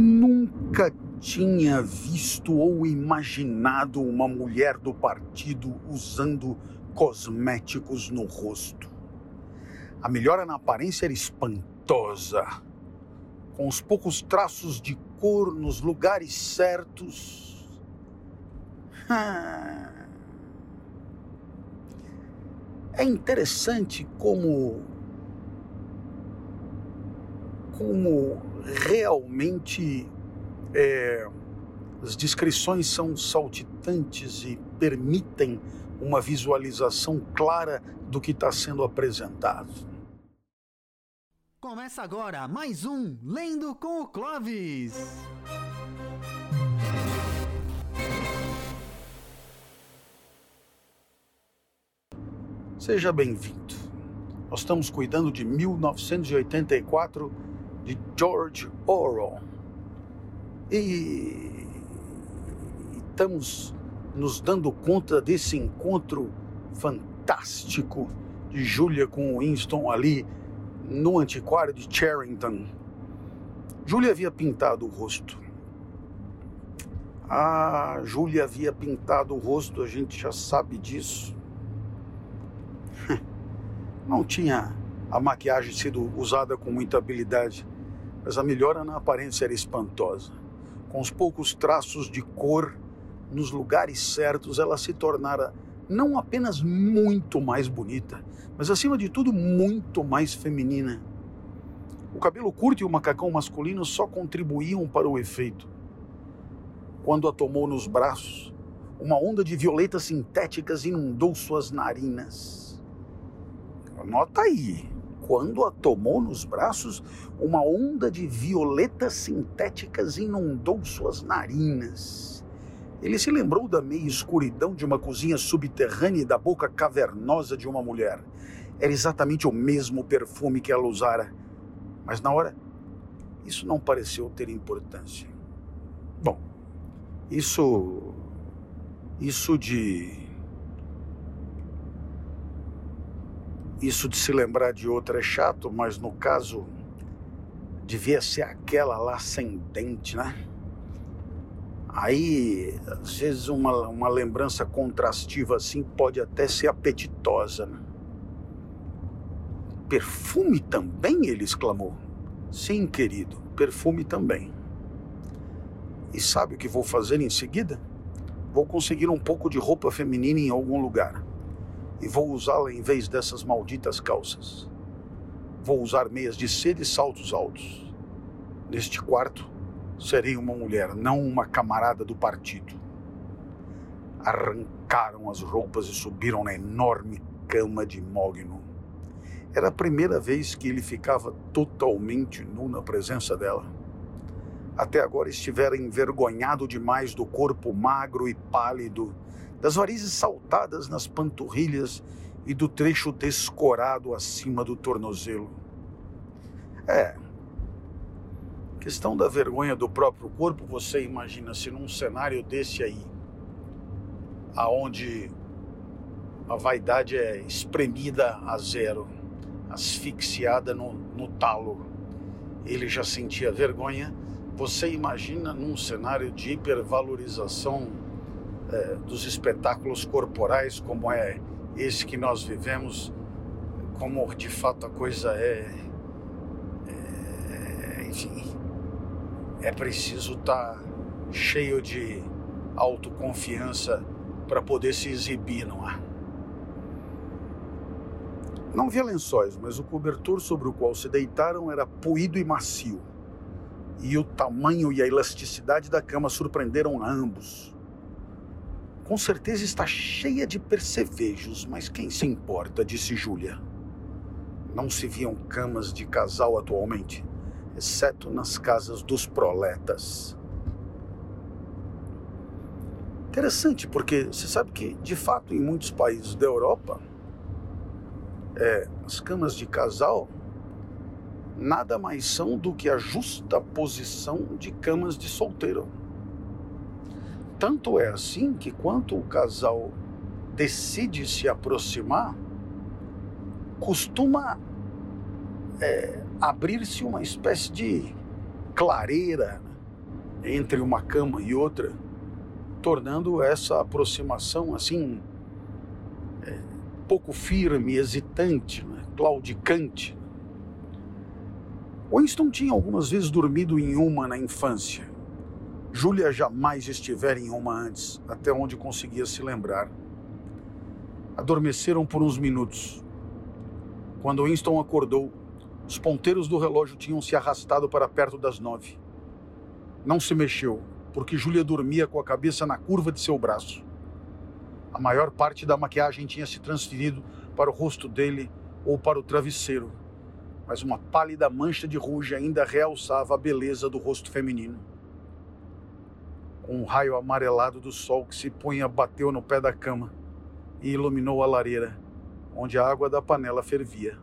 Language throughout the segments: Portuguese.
Nunca tinha visto ou imaginado uma mulher do partido usando cosméticos no rosto. A melhora na aparência era espantosa. Com os poucos traços de cor nos lugares certos. É interessante como como realmente é, as descrições são saltitantes e permitem uma visualização clara do que está sendo apresentado. Começa agora mais um Lendo com o Clovis. Seja bem-vindo. Nós estamos cuidando de 1984 de George Orwell. E estamos nos dando conta desse encontro fantástico de Julia com Winston ali no antiquário de Charrington. Julia havia pintado o rosto. Ah, Julia havia pintado o rosto, a gente já sabe disso. Não tinha a maquiagem sido usada com muita habilidade, mas a melhora na aparência era espantosa com os poucos traços de cor nos lugares certos, ela se tornara não apenas muito mais bonita, mas acima de tudo muito mais feminina. O cabelo curto e o macacão masculino só contribuíam para o efeito. Quando a tomou nos braços, uma onda de violetas sintéticas inundou suas narinas. Nota aí, quando a tomou nos braços, uma onda de violetas sintéticas inundou suas narinas. Ele se lembrou da meia escuridão de uma cozinha subterrânea e da boca cavernosa de uma mulher. Era exatamente o mesmo perfume que ela usara. Mas na hora, isso não pareceu ter importância. Bom, isso. Isso de Isso de se lembrar de outra é chato, mas no caso devia ser aquela lá sem dente, né? Aí, às vezes, uma, uma lembrança contrastiva assim pode até ser apetitosa. Né? Perfume também? Ele exclamou. Sim, querido, perfume também. E sabe o que vou fazer em seguida? Vou conseguir um pouco de roupa feminina em algum lugar e vou usá-la em vez dessas malditas calças. Vou usar meias de seda e saltos altos. Neste quarto, serei uma mulher, não uma camarada do partido. Arrancaram as roupas e subiram na enorme cama de Mogno. Era a primeira vez que ele ficava totalmente nu na presença dela. Até agora estivera envergonhado demais do corpo magro e pálido das varizes saltadas nas panturrilhas e do trecho descorado acima do tornozelo. É. Questão da vergonha do próprio corpo, você imagina se num cenário desse aí, aonde a vaidade é espremida a zero, asfixiada no, no talo, ele já sentia vergonha. Você imagina num cenário de hipervalorização é, dos espetáculos corporais, como é esse que nós vivemos, como de fato a coisa é, é enfim, é preciso estar tá cheio de autoconfiança para poder se exibir, não é? Não havia lençóis, mas o cobertor sobre o qual se deitaram era poído e macio. E o tamanho e a elasticidade da cama surpreenderam ambos. Com certeza está cheia de percevejos, mas quem se importa? disse Júlia. Não se viam camas de casal atualmente, exceto nas casas dos proletas. Interessante, porque você sabe que, de fato, em muitos países da Europa, é, as camas de casal nada mais são do que a justa posição de camas de solteiro. Tanto é assim que quando o casal decide se aproximar, costuma é, abrir-se uma espécie de clareira entre uma cama e outra, tornando essa aproximação assim é, pouco firme, hesitante, né? claudicante. Winston tinha algumas vezes dormido em uma na infância. Júlia jamais estivera em uma antes, até onde conseguia se lembrar. Adormeceram por uns minutos. Quando Winston acordou, os ponteiros do relógio tinham se arrastado para perto das nove. Não se mexeu, porque Júlia dormia com a cabeça na curva de seu braço. A maior parte da maquiagem tinha se transferido para o rosto dele ou para o travesseiro, mas uma pálida mancha de ruge ainda realçava a beleza do rosto feminino. Um raio amarelado do sol que se punha bateu no pé da cama e iluminou a lareira, onde a água da panela fervia.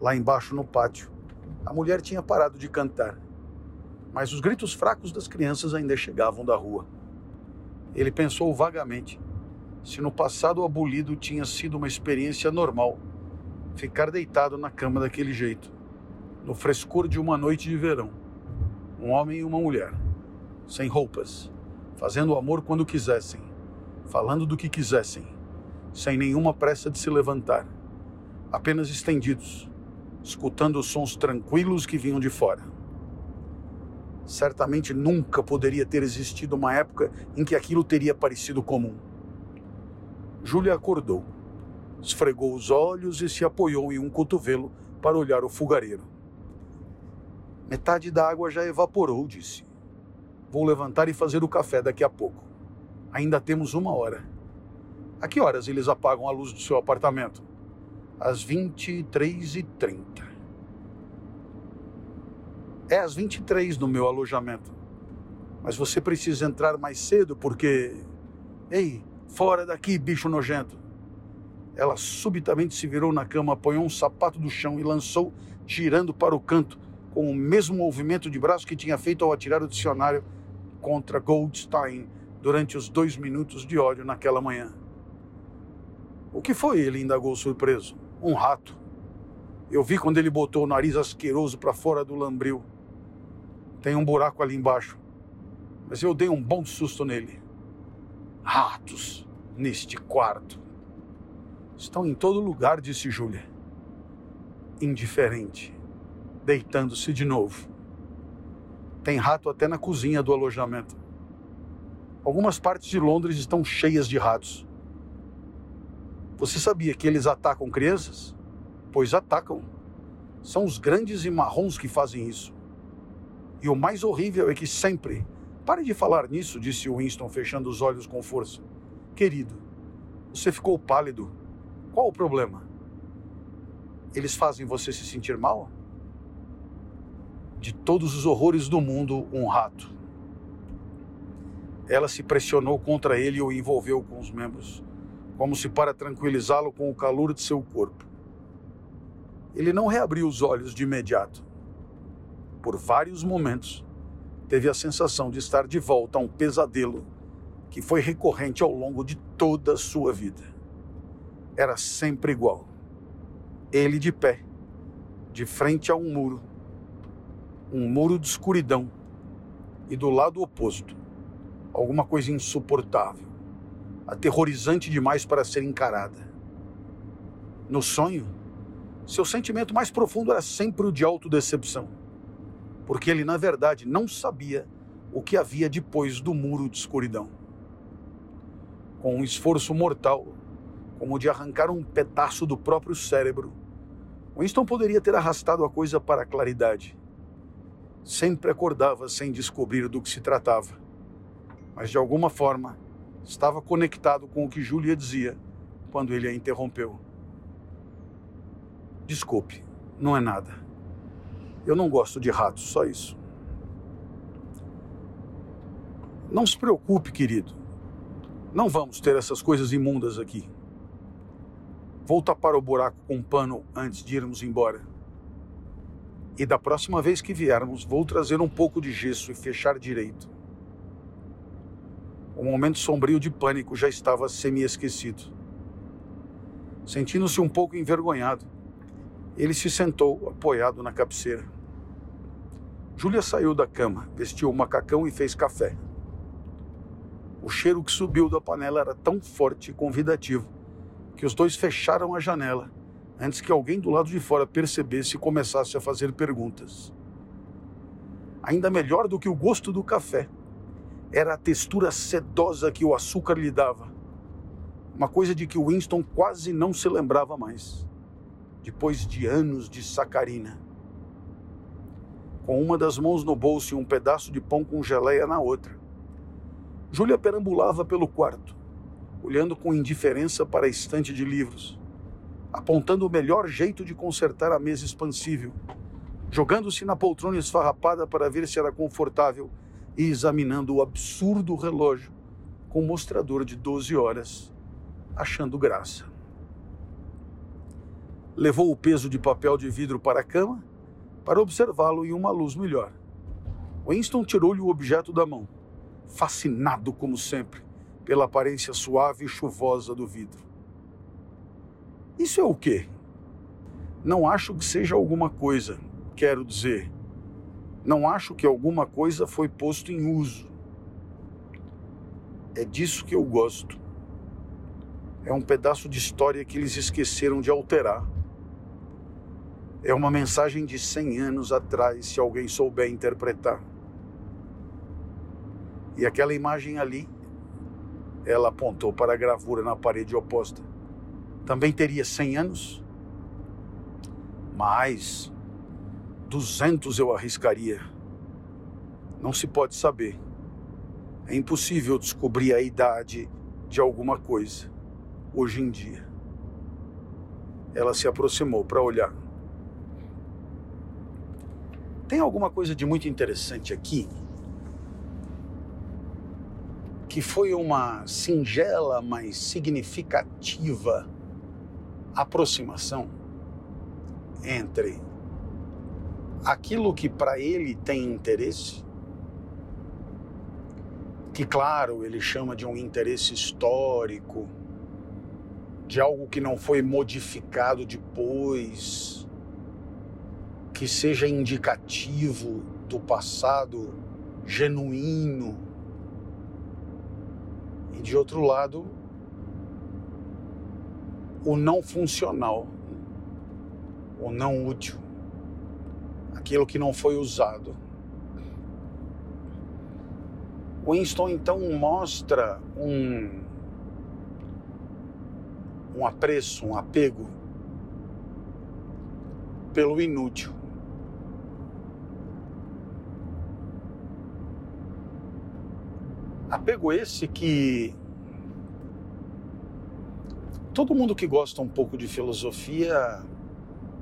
Lá embaixo no pátio, a mulher tinha parado de cantar mas os gritos fracos das crianças ainda chegavam da rua. Ele pensou vagamente se no passado abolido tinha sido uma experiência normal ficar deitado na cama daquele jeito, no frescor de uma noite de verão. Um homem e uma mulher, sem roupas, fazendo amor quando quisessem, falando do que quisessem, sem nenhuma pressa de se levantar, apenas estendidos, escutando os sons tranquilos que vinham de fora. Certamente nunca poderia ter existido uma época em que aquilo teria parecido comum. Júlia acordou, esfregou os olhos e se apoiou em um cotovelo para olhar o fogareiro. Metade da água já evaporou, disse. Vou levantar e fazer o café daqui a pouco. Ainda temos uma hora. A que horas eles apagam a luz do seu apartamento? Às 23h30. É às 23 no meu alojamento. Mas você precisa entrar mais cedo porque. Ei, fora daqui, bicho nojento. Ela subitamente se virou na cama, apanhou um sapato do chão e lançou, girando para o canto, com o mesmo movimento de braço que tinha feito ao atirar o dicionário contra Goldstein durante os dois minutos de ódio naquela manhã. O que foi? Ele indagou surpreso. Um rato. Eu vi quando ele botou o nariz asqueroso para fora do lambril. Tem um buraco ali embaixo. Mas eu dei um bom susto nele. Ratos neste quarto. Estão em todo lugar, disse Júlia. Indiferente, deitando-se de novo. Tem rato até na cozinha do alojamento. Algumas partes de Londres estão cheias de ratos. Você sabia que eles atacam crianças? Pois atacam. São os grandes e marrons que fazem isso. E o mais horrível é que sempre. Pare de falar nisso, disse Winston, fechando os olhos com força. Querido, você ficou pálido. Qual o problema? Eles fazem você se sentir mal? De todos os horrores do mundo, um rato. Ela se pressionou contra ele e o envolveu com os membros, como se para tranquilizá-lo com o calor de seu corpo. Ele não reabriu os olhos de imediato por vários momentos, teve a sensação de estar de volta a um pesadelo que foi recorrente ao longo de toda a sua vida. Era sempre igual. Ele de pé, de frente a um muro, um muro de escuridão, e do lado oposto, alguma coisa insuportável, aterrorizante demais para ser encarada. No sonho, seu sentimento mais profundo era sempre o de autodecepção porque ele, na verdade, não sabia o que havia depois do muro de escuridão. Com um esforço mortal, como o de arrancar um pedaço do próprio cérebro, Winston poderia ter arrastado a coisa para a claridade. Sempre acordava sem descobrir do que se tratava, mas de alguma forma estava conectado com o que Julia dizia quando ele a interrompeu. Desculpe, não é nada. Eu não gosto de ratos, só isso. Não se preocupe, querido. Não vamos ter essas coisas imundas aqui. Vou tapar o buraco com um pano antes de irmos embora. E da próxima vez que viermos, vou trazer um pouco de gesso e fechar direito. O momento sombrio de pânico já estava semi-esquecido. Sentindo-se um pouco envergonhado, ele se sentou apoiado na cabeceira. Júlia saiu da cama, vestiu o macacão e fez café. O cheiro que subiu da panela era tão forte e convidativo que os dois fecharam a janela antes que alguém do lado de fora percebesse e começasse a fazer perguntas. Ainda melhor do que o gosto do café era a textura sedosa que o açúcar lhe dava. Uma coisa de que Winston quase não se lembrava mais, depois de anos de sacarina com uma das mãos no bolso e um pedaço de pão com geleia na outra. Júlia perambulava pelo quarto, olhando com indiferença para a estante de livros, apontando o melhor jeito de consertar a mesa expansível, jogando-se na poltrona esfarrapada para ver se era confortável e examinando o absurdo relógio com mostrador de 12 horas, achando graça. Levou o peso de papel de vidro para a cama para observá-lo em uma luz melhor. Winston tirou-lhe o objeto da mão, fascinado como sempre pela aparência suave e chuvosa do vidro. Isso é o quê? Não acho que seja alguma coisa, quero dizer. Não acho que alguma coisa foi posto em uso. É disso que eu gosto. É um pedaço de história que eles esqueceram de alterar. É uma mensagem de 100 anos atrás, se alguém souber interpretar. E aquela imagem ali, ela apontou para a gravura na parede oposta. Também teria 100 anos? Mais 200 eu arriscaria. Não se pode saber. É impossível descobrir a idade de alguma coisa hoje em dia. Ela se aproximou para olhar. Tem alguma coisa de muito interessante aqui, que foi uma singela, mas significativa aproximação entre aquilo que para ele tem interesse, que, claro, ele chama de um interesse histórico, de algo que não foi modificado depois que seja indicativo do passado genuíno. E de outro lado, o não funcional, o não útil, aquilo que não foi usado. Winston então mostra um, um apreço, um apego pelo inútil. Apego esse que todo mundo que gosta um pouco de filosofia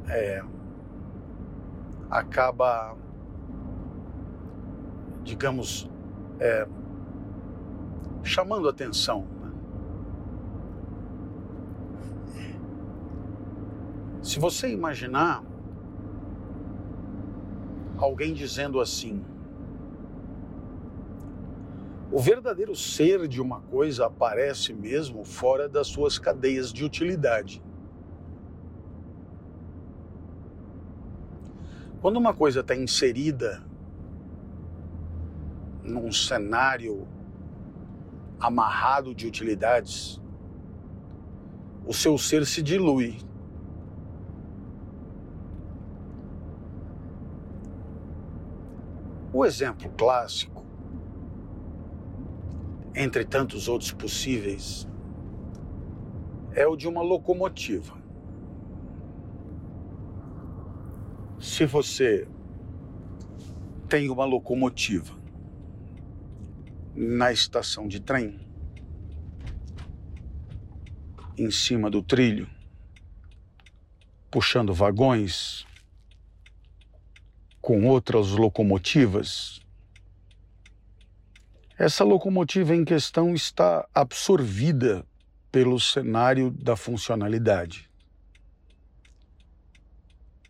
é, acaba, digamos, é, chamando atenção. Né? Se você imaginar alguém dizendo assim, o verdadeiro ser de uma coisa aparece mesmo fora das suas cadeias de utilidade. Quando uma coisa está inserida num cenário amarrado de utilidades, o seu ser se dilui. O exemplo clássico entre tantos outros possíveis, é o de uma locomotiva. Se você tem uma locomotiva na estação de trem, em cima do trilho, puxando vagões com outras locomotivas, essa locomotiva em questão está absorvida pelo cenário da funcionalidade.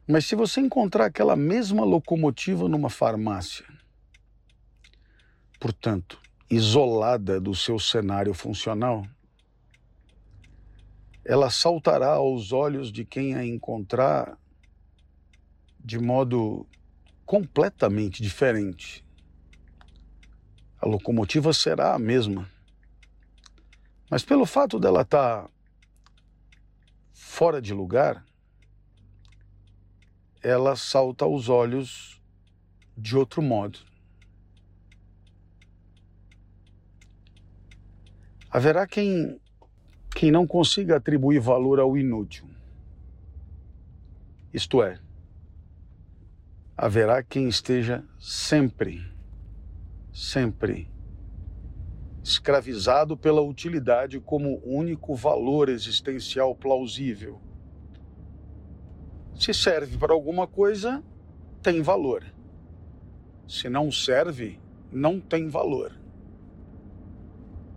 Mas se você encontrar aquela mesma locomotiva numa farmácia, portanto, isolada do seu cenário funcional, ela saltará aos olhos de quem a encontrar de modo completamente diferente. A locomotiva será a mesma. Mas pelo fato dela estar tá fora de lugar, ela salta aos olhos de outro modo. Haverá quem, quem não consiga atribuir valor ao inútil. Isto é, haverá quem esteja sempre, sempre escravizado pela utilidade como único valor existencial plausível. Se serve para alguma coisa, tem valor. Se não serve, não tem valor.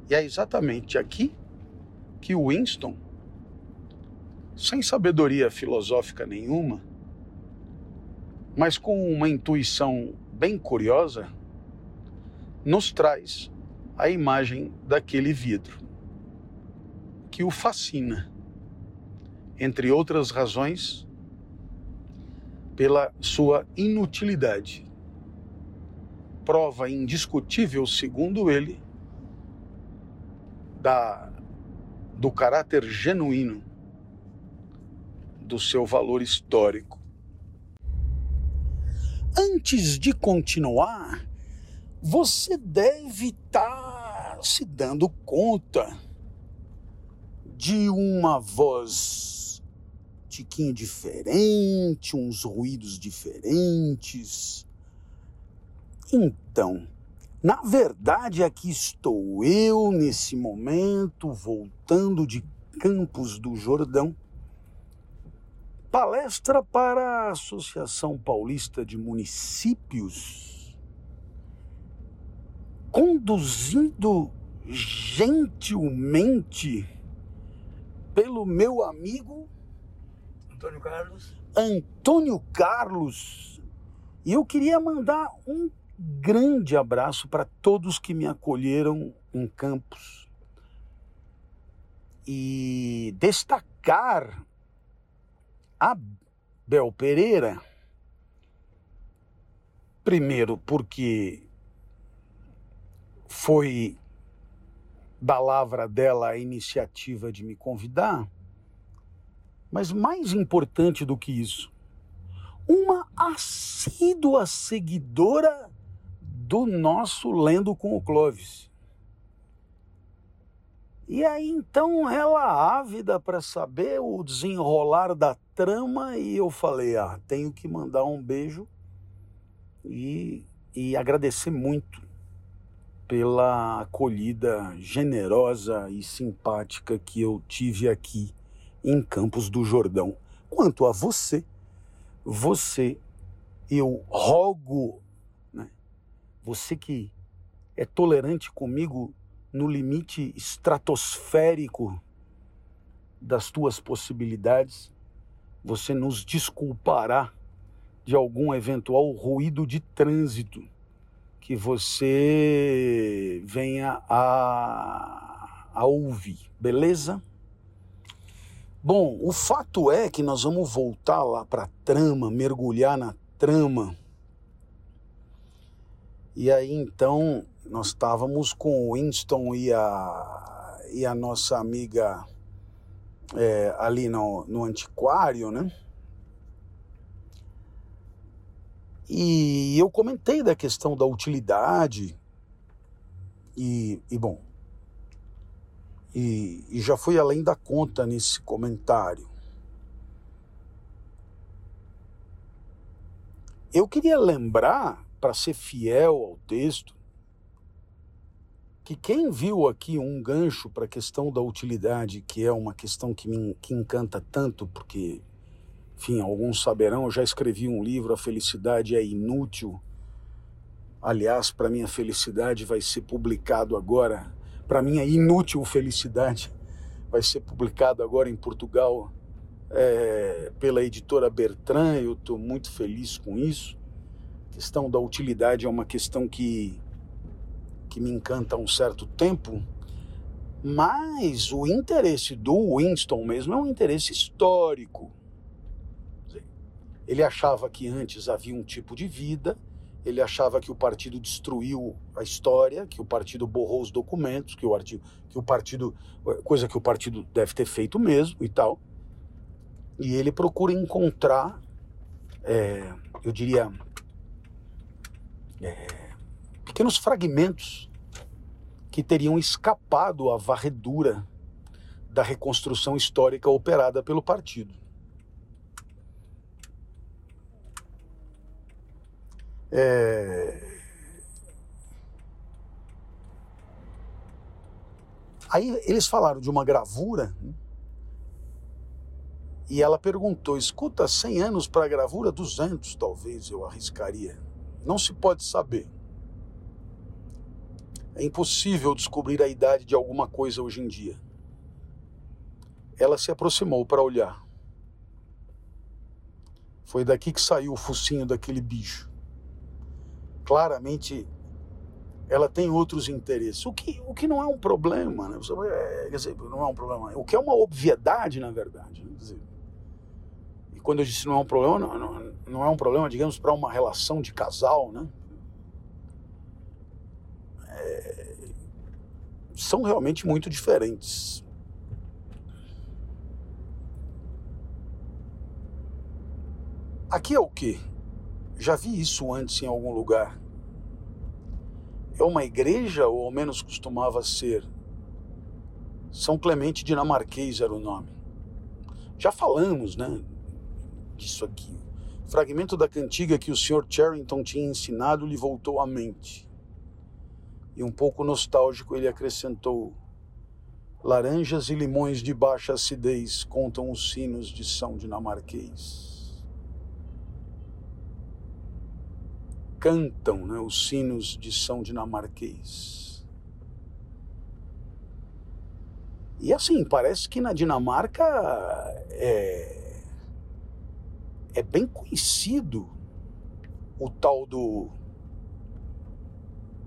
E é exatamente aqui que Winston, sem sabedoria filosófica nenhuma, mas com uma intuição bem curiosa, nos traz a imagem daquele vidro, que o fascina, entre outras razões, pela sua inutilidade. Prova indiscutível, segundo ele, da, do caráter genuíno do seu valor histórico. Antes de continuar, você deve estar tá se dando conta de uma voz tiquinho diferente, uns ruídos diferentes. Então, na verdade, aqui estou eu nesse momento, voltando de Campos do Jordão, palestra para a Associação Paulista de Municípios conduzido gentilmente pelo meu amigo Antônio Carlos. Antônio Carlos. E eu queria mandar um grande abraço para todos que me acolheram em Campos. E destacar a Bel Pereira, primeiro porque foi da lavra dela a iniciativa de me convidar, mas mais importante do que isso, uma assídua seguidora do nosso Lendo com o Clovis. E aí então ela ávida para saber o desenrolar da trama e eu falei, ah, tenho que mandar um beijo e, e agradecer muito pela acolhida generosa e simpática que eu tive aqui em Campos do Jordão. Quanto a você, você, eu rogo, né? você que é tolerante comigo no limite estratosférico das tuas possibilidades, você nos desculpará de algum eventual ruído de trânsito que você venha a, a ouvir, beleza? Bom, o fato é que nós vamos voltar lá para a trama, mergulhar na trama. E aí então nós estávamos com o Winston e a, e a nossa amiga é, ali no, no antiquário, né? E eu comentei da questão da utilidade e, e bom, e, e já fui além da conta nesse comentário. Eu queria lembrar, para ser fiel ao texto, que quem viu aqui um gancho para a questão da utilidade, que é uma questão que me que encanta tanto, porque enfim, alguns saberão, eu já escrevi um livro, A Felicidade é Inútil. Aliás, para minha felicidade vai ser publicado agora, para minha inútil felicidade, vai ser publicado agora em Portugal é, pela editora Bertrand. Eu estou muito feliz com isso. A questão da utilidade é uma questão que, que me encanta há um certo tempo, mas o interesse do Winston mesmo é um interesse histórico Ele achava que antes havia um tipo de vida, ele achava que o partido destruiu a história, que o partido borrou os documentos, que o, artigo, que o partido. coisa que o partido deve ter feito mesmo e tal. E ele procura encontrar, é, eu diria, é, pequenos fragmentos que teriam escapado à varredura da reconstrução histórica operada pelo partido. É... Aí eles falaram de uma gravura e ela perguntou: escuta, 100 anos para a gravura? 200 talvez eu arriscaria. Não se pode saber. É impossível descobrir a idade de alguma coisa hoje em dia. Ela se aproximou para olhar. Foi daqui que saiu o focinho daquele bicho. Claramente, ela tem outros interesses. O que, o que não é um problema, né? É, quer dizer, não é um problema. O que é uma obviedade, na verdade. Né? Dizer, e quando eu disse não é um problema, não, não, não é um problema, digamos, para uma relação de casal, né? É, são realmente muito diferentes. Aqui é o que? Já vi isso antes em algum lugar. É uma igreja, ou ao menos costumava ser. São Clemente Dinamarquês era o nome. Já falamos, né? Disso aqui. fragmento da cantiga que o Sr. Charrington tinha ensinado lhe voltou à mente. E um pouco nostálgico ele acrescentou: Laranjas e limões de baixa acidez contam os sinos de São Dinamarquês. Cantam né, os sinos de São Dinamarquês. E assim, parece que na Dinamarca é, é bem conhecido o tal do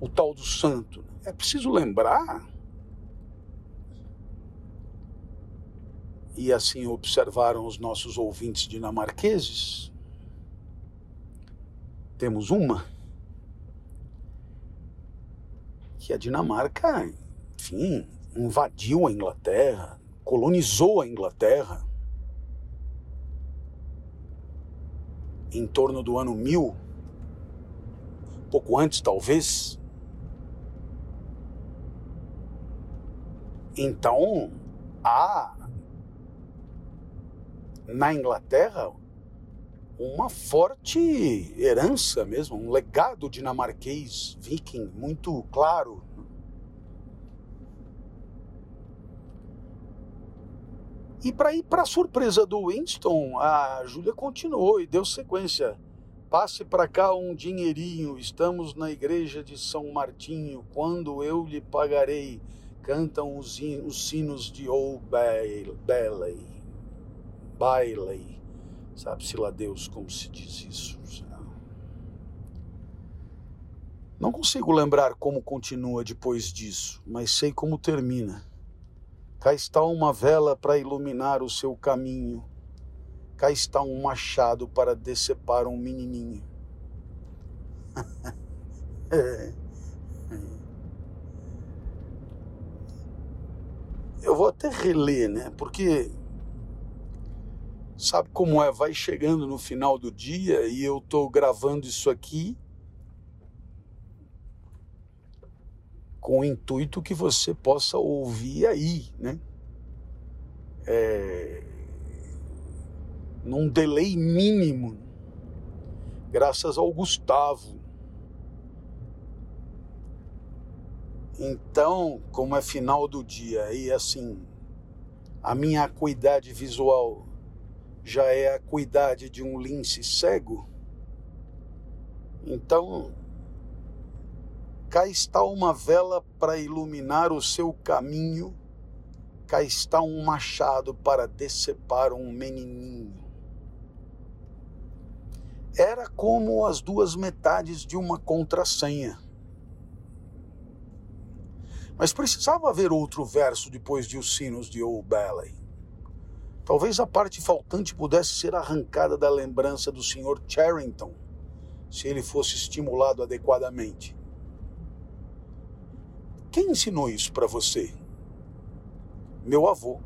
o tal do santo. É preciso lembrar e assim observaram os nossos ouvintes dinamarqueses temos uma, que a Dinamarca, enfim, invadiu a Inglaterra, colonizou a Inglaterra em torno do ano 1000, pouco antes talvez. Então, há na Inglaterra uma forte herança mesmo, um legado dinamarquês viking muito claro. E para ir para surpresa do Winston, a Júlia continuou e deu sequência. Passe para cá um dinheirinho, estamos na igreja de São Martinho, quando eu lhe pagarei. Cantam os, os sinos de Old Bailey. Bailey. Sabe-se lá Deus como se diz isso. Não consigo lembrar como continua depois disso, mas sei como termina. Cá está uma vela para iluminar o seu caminho. Cá está um machado para decepar um menininho. Eu vou até reler, né? Porque Sabe como é? Vai chegando no final do dia e eu estou gravando isso aqui com o intuito que você possa ouvir aí, né? É... Num delay mínimo, graças ao Gustavo. Então, como é final do dia e assim, a minha acuidade visual já é a cuidade de um lince cego, então cá está uma vela para iluminar o seu caminho, cá está um machado para decepar um menininho. Era como as duas metades de uma contrassenha. Mas precisava haver outro verso depois de Os Sinos de Old Ballet. Talvez a parte faltante pudesse ser arrancada da lembrança do Sr. Charrington, se ele fosse estimulado adequadamente. Quem ensinou isso para você? Meu avô.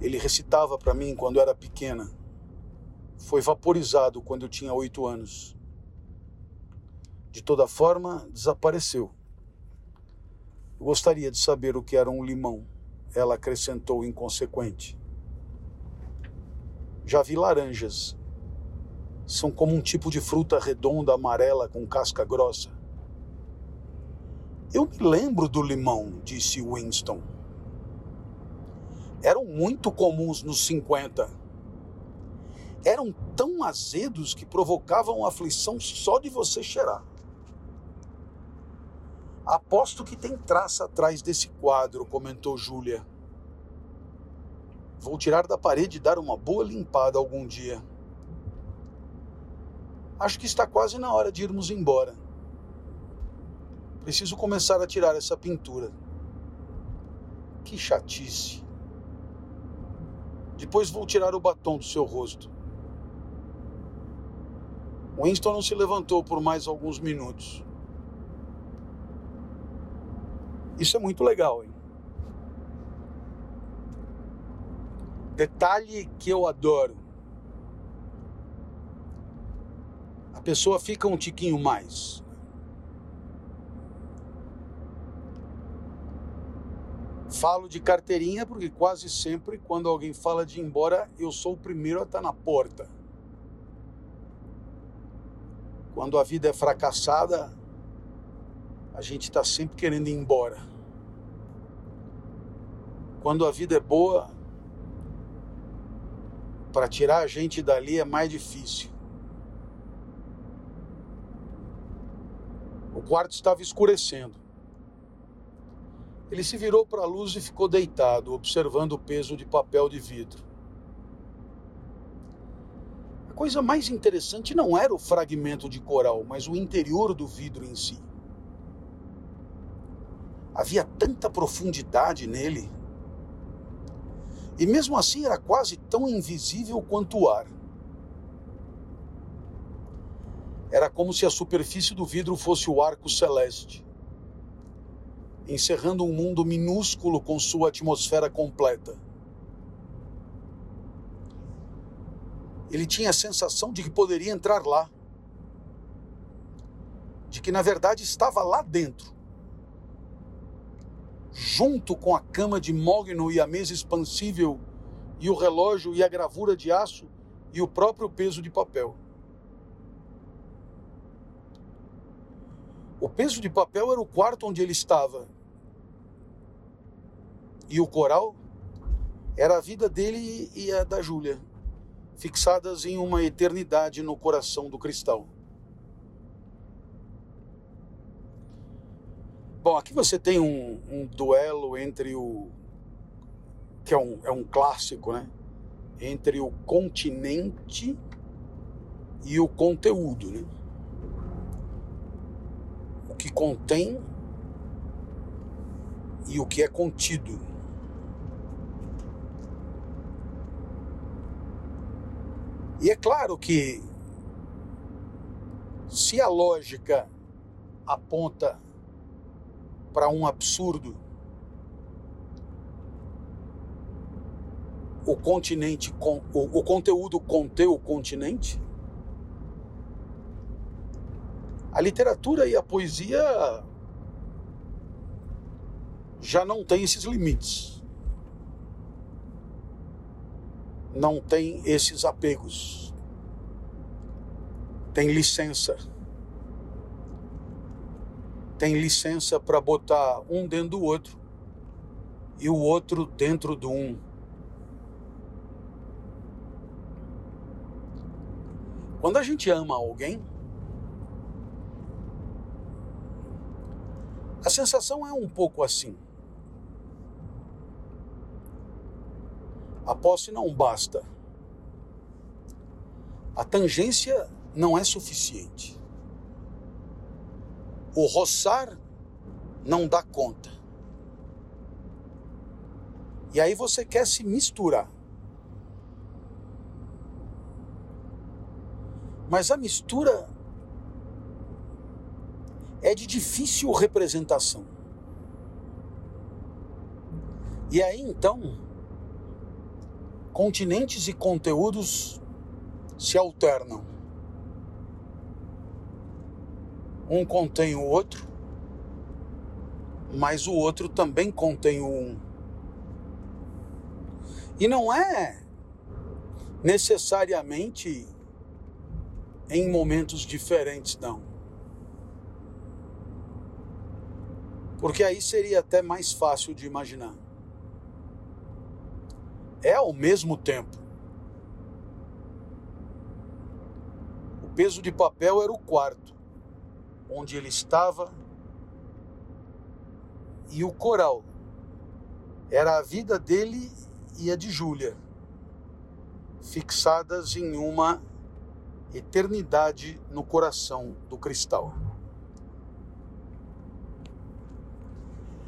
Ele recitava para mim quando era pequena. Foi vaporizado quando eu tinha oito anos. De toda forma, desapareceu. Eu gostaria de saber o que era um limão, ela acrescentou inconsequente. Já vi laranjas. São como um tipo de fruta redonda amarela com casca grossa. Eu me lembro do limão, disse Winston. Eram muito comuns nos 50. Eram tão azedos que provocavam aflição só de você cheirar. Aposto que tem traça atrás desse quadro, comentou Júlia. Vou tirar da parede e dar uma boa limpada algum dia. Acho que está quase na hora de irmos embora. Preciso começar a tirar essa pintura. Que chatice. Depois vou tirar o batom do seu rosto. Winston não se levantou por mais alguns minutos. Isso é muito legal, hein? Detalhe que eu adoro. A pessoa fica um tiquinho mais. Falo de carteirinha porque quase sempre, quando alguém fala de ir embora, eu sou o primeiro a estar na porta. Quando a vida é fracassada, a gente está sempre querendo ir embora. Quando a vida é boa, para tirar a gente dali é mais difícil. O quarto estava escurecendo. Ele se virou para a luz e ficou deitado, observando o peso de papel de vidro. A coisa mais interessante não era o fragmento de coral, mas o interior do vidro em si. Havia tanta profundidade nele e mesmo assim era quase tão invisível quanto o ar. Era como se a superfície do vidro fosse o arco celeste, encerrando um mundo minúsculo com sua atmosfera completa. Ele tinha a sensação de que poderia entrar lá, de que na verdade estava lá dentro junto com a cama de mogno e a mesa expansível, e o relógio e a gravura de aço e o próprio peso de papel. O peso de papel era o quarto onde ele estava. E o coral era a vida dele e a da Júlia, fixadas em uma eternidade no coração do cristal. Bom, aqui você tem um, um duelo entre o. que é um, é um clássico, né? Entre o continente e o conteúdo, né? O que contém e o que é contido. E é claro que se a lógica aponta para um absurdo. O continente, o, o conteúdo conter o continente? A literatura e a poesia já não tem esses limites. Não tem esses apegos. Tem licença tem licença para botar um dentro do outro e o outro dentro do um. Quando a gente ama alguém, a sensação é um pouco assim. A posse não basta. A tangência não é suficiente. O roçar não dá conta. E aí você quer se misturar. Mas a mistura é de difícil representação. E aí então, continentes e conteúdos se alternam. Um contém o outro, mas o outro também contém o um. E não é necessariamente em momentos diferentes, não. Porque aí seria até mais fácil de imaginar. É ao mesmo tempo. O peso de papel era o quarto, onde ele estava, e o coral era a vida dele e a de Júlia, fixadas em uma eternidade no coração do cristal.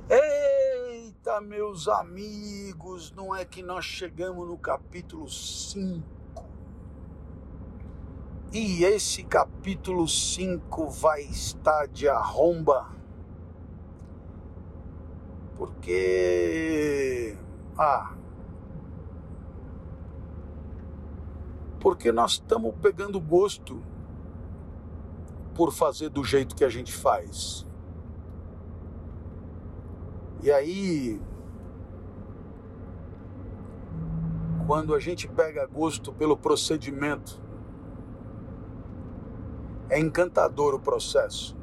Eita, meus amigos, não é que nós chegamos no capítulo 5. E esse capítulo 5 vai estar de arromba. Porque. Ah. Porque nós estamos pegando gosto por fazer do jeito que a gente faz. E aí, quando a gente pega gosto pelo procedimento, é encantador o processo.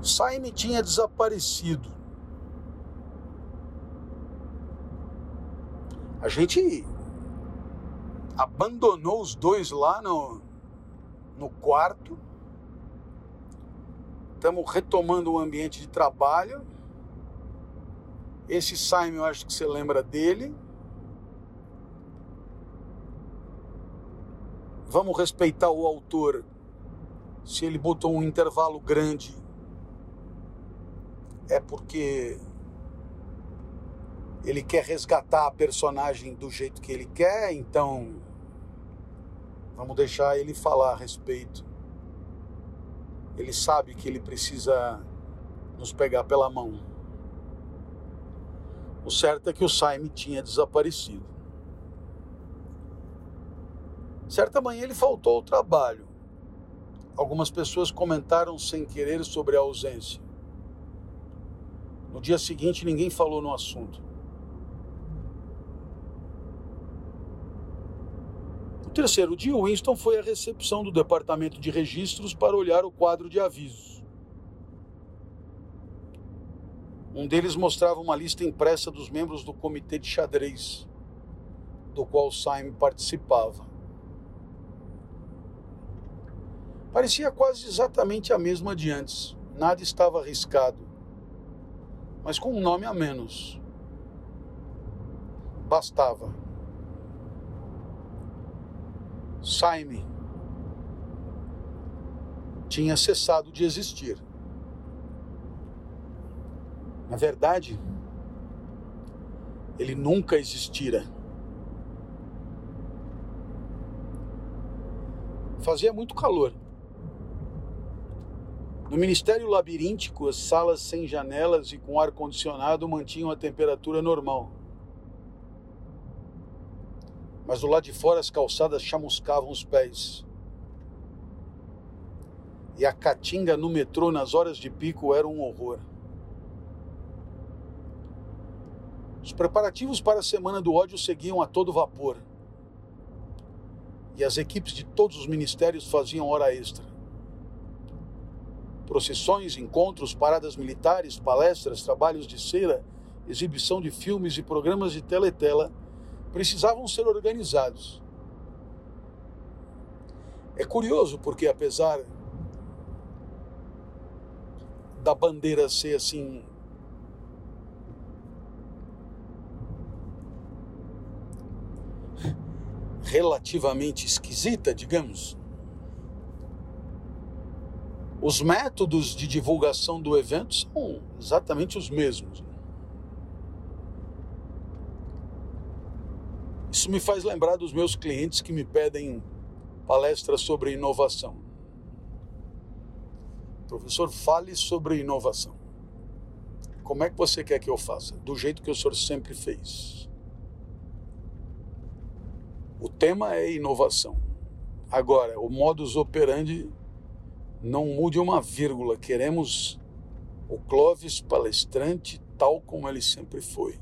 Saime tinha desaparecido. A gente abandonou os dois lá no, no quarto Estamos retomando o ambiente de trabalho. Esse Simon, eu acho que você lembra dele. Vamos respeitar o autor. Se ele botou um intervalo grande, é porque ele quer resgatar a personagem do jeito que ele quer, então vamos deixar ele falar a respeito. Ele sabe que ele precisa nos pegar pela mão. O certo é que o Saime tinha desaparecido. Certa manhã ele faltou ao trabalho. Algumas pessoas comentaram sem querer sobre a ausência. No dia seguinte, ninguém falou no assunto. terceiro dia, Winston foi à recepção do departamento de registros para olhar o quadro de avisos. Um deles mostrava uma lista impressa dos membros do comitê de xadrez, do qual Simon participava. Parecia quase exatamente a mesma de antes. Nada estava arriscado, mas com um nome a menos. Bastava. Saime tinha cessado de existir. Na verdade, ele nunca existira. Fazia muito calor. No Ministério Labiríntico, as salas sem janelas e com ar-condicionado mantinham a temperatura normal mas do lado de fora as calçadas chamuscavam os pés. E a caatinga no metrô nas horas de pico era um horror. Os preparativos para a Semana do Ódio seguiam a todo vapor. E as equipes de todos os ministérios faziam hora extra. Procissões, encontros, paradas militares, palestras, trabalhos de cera, exibição de filmes e programas de teletela precisavam ser organizados. É curioso porque, apesar da bandeira ser assim. relativamente esquisita, digamos. Os métodos de divulgação do evento são exatamente os mesmos. Isso me faz lembrar dos meus clientes que me pedem palestras sobre inovação. Professor, fale sobre inovação. Como é que você quer que eu faça? Do jeito que o senhor sempre fez. O tema é inovação. Agora, o modus operandi não mude uma vírgula. Queremos o Clóvis palestrante tal como ele sempre foi.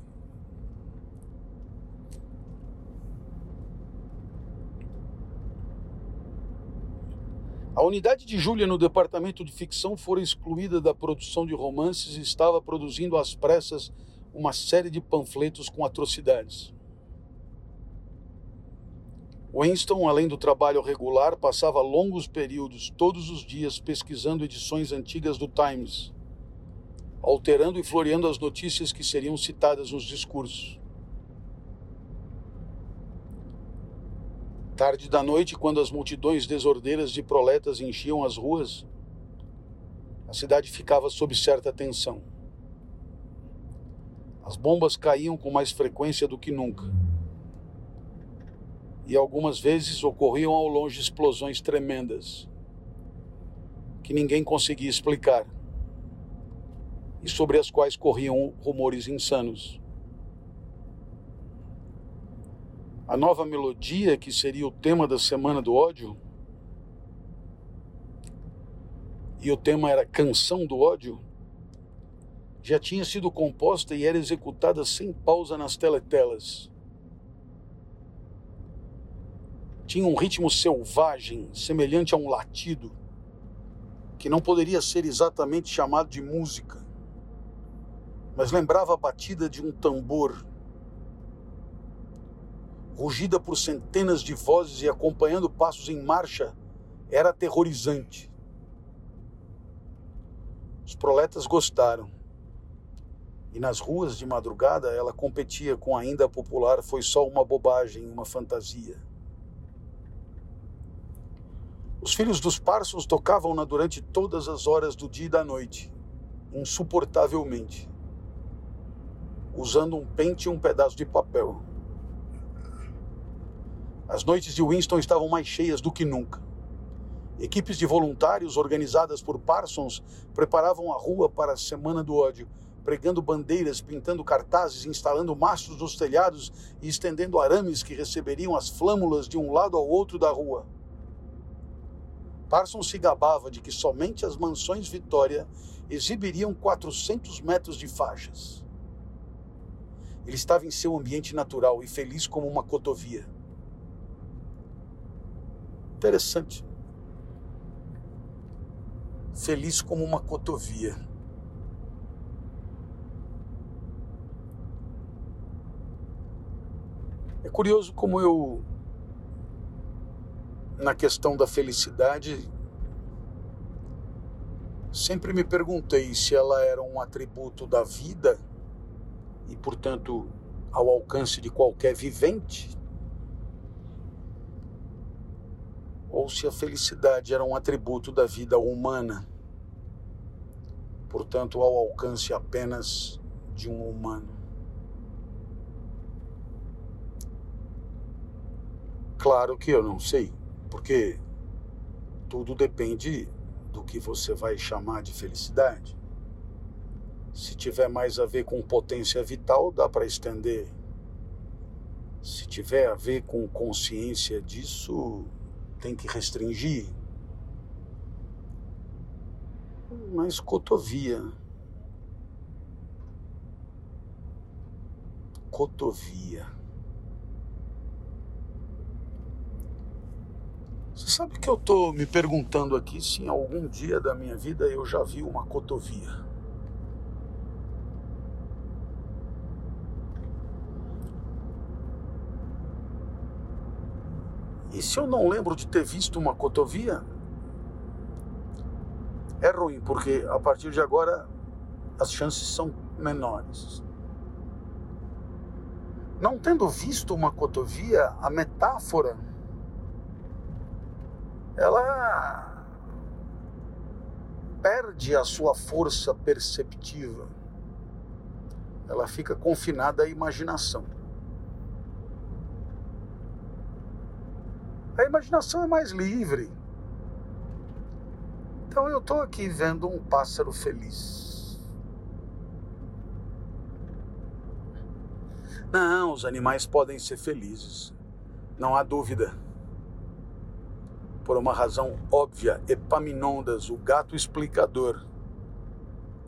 A unidade de Júlia no departamento de ficção fora excluída da produção de romances e estava produzindo às pressas uma série de panfletos com atrocidades. Winston, além do trabalho regular, passava longos períodos, todos os dias, pesquisando edições antigas do Times, alterando e floreando as notícias que seriam citadas nos discursos. Tarde da noite, quando as multidões desordeiras de proletas enchiam as ruas, a cidade ficava sob certa tensão. As bombas caíam com mais frequência do que nunca. E algumas vezes ocorriam ao longe explosões tremendas, que ninguém conseguia explicar, e sobre as quais corriam rumores insanos. a nova melodia, que seria o tema da Semana do Ódio, e o tema era Canção do Ódio, já tinha sido composta e era executada sem pausa nas teletelas. Tinha um ritmo selvagem, semelhante a um latido, que não poderia ser exatamente chamado de música, mas lembrava a batida de um tambor rugida por centenas de vozes e acompanhando passos em marcha, era aterrorizante. Os proletas gostaram. E nas ruas de madrugada ela competia com ainda popular Foi Só Uma Bobagem, Uma Fantasia. Os filhos dos Parsons tocavam-na durante todas as horas do dia e da noite, insuportavelmente, usando um pente e um pedaço de papel. As noites de Winston estavam mais cheias do que nunca. Equipes de voluntários organizadas por Parsons preparavam a rua para a Semana do Ódio, pregando bandeiras, pintando cartazes, instalando mastros nos telhados e estendendo arames que receberiam as flâmulas de um lado ao outro da rua. Parsons se gabava de que somente as mansões Vitória exibiriam 400 metros de faixas. Ele estava em seu ambiente natural e feliz como uma cotovia. Interessante. Feliz como uma cotovia. É curioso como eu, na questão da felicidade, sempre me perguntei se ela era um atributo da vida e, portanto, ao alcance de qualquer vivente, ou se a felicidade era um atributo da vida humana, portanto, ao alcance apenas de um humano. Claro que eu não sei, porque tudo depende do que você vai chamar de felicidade. Se tiver mais a ver com potência vital, dá para estender. Se tiver a ver com consciência disso, tem que restringir. Mas cotovia. Cotovia. Você sabe que eu estou me perguntando aqui se em algum dia da minha vida eu já vi uma cotovia. E se eu não lembro de ter visto uma cotovia, é ruim, porque a partir de agora as chances são menores. Não tendo visto uma cotovia, a metáfora ela perde a sua força perceptiva. Ela fica confinada à imaginação. A imaginação é mais livre. Então eu estou aqui vendo um pássaro feliz. Não, os animais podem ser felizes. Não há dúvida. Por uma razão óbvia, Epaminondas, o gato explicador,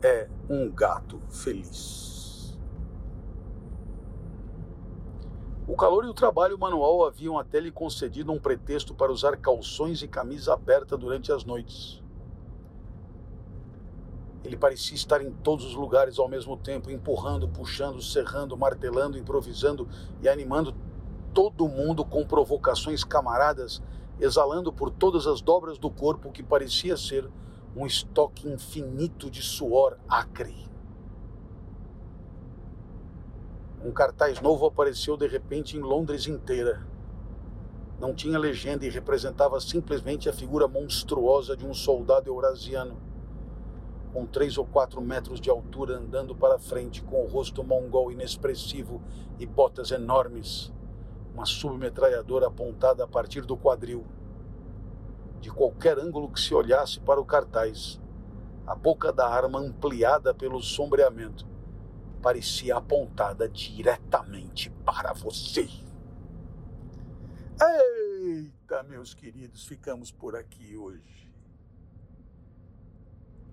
é um gato feliz. O calor e o trabalho manual haviam até lhe concedido um pretexto para usar calções e camisa aberta durante as noites. Ele parecia estar em todos os lugares ao mesmo tempo, empurrando, puxando, serrando, martelando, improvisando e animando todo mundo com provocações camaradas, exalando por todas as dobras do corpo que parecia ser um estoque infinito de suor acre. Um cartaz novo apareceu de repente em Londres inteira. Não tinha legenda e representava simplesmente a figura monstruosa de um soldado eurasiano, com três ou quatro metros de altura, andando para frente com o rosto mongol inexpressivo e botas enormes, uma submetralhadora apontada a partir do quadril. De qualquer ângulo que se olhasse para o cartaz, a boca da arma ampliada pelo sombreamento parecia apontada diretamente para você. Eita, meus queridos, ficamos por aqui hoje.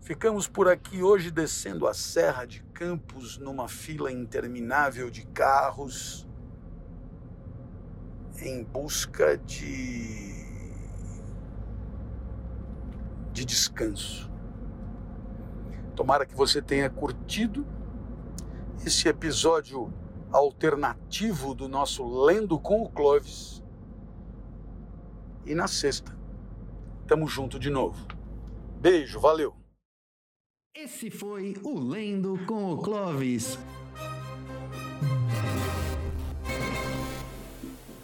Ficamos por aqui hoje descendo a Serra de Campos numa fila interminável de carros em busca de de descanso. Tomara que você tenha curtido esse episódio alternativo do nosso Lendo com o Clovis. E na sexta, tamo junto de novo. Beijo, valeu! Esse foi o Lendo com o Clovis.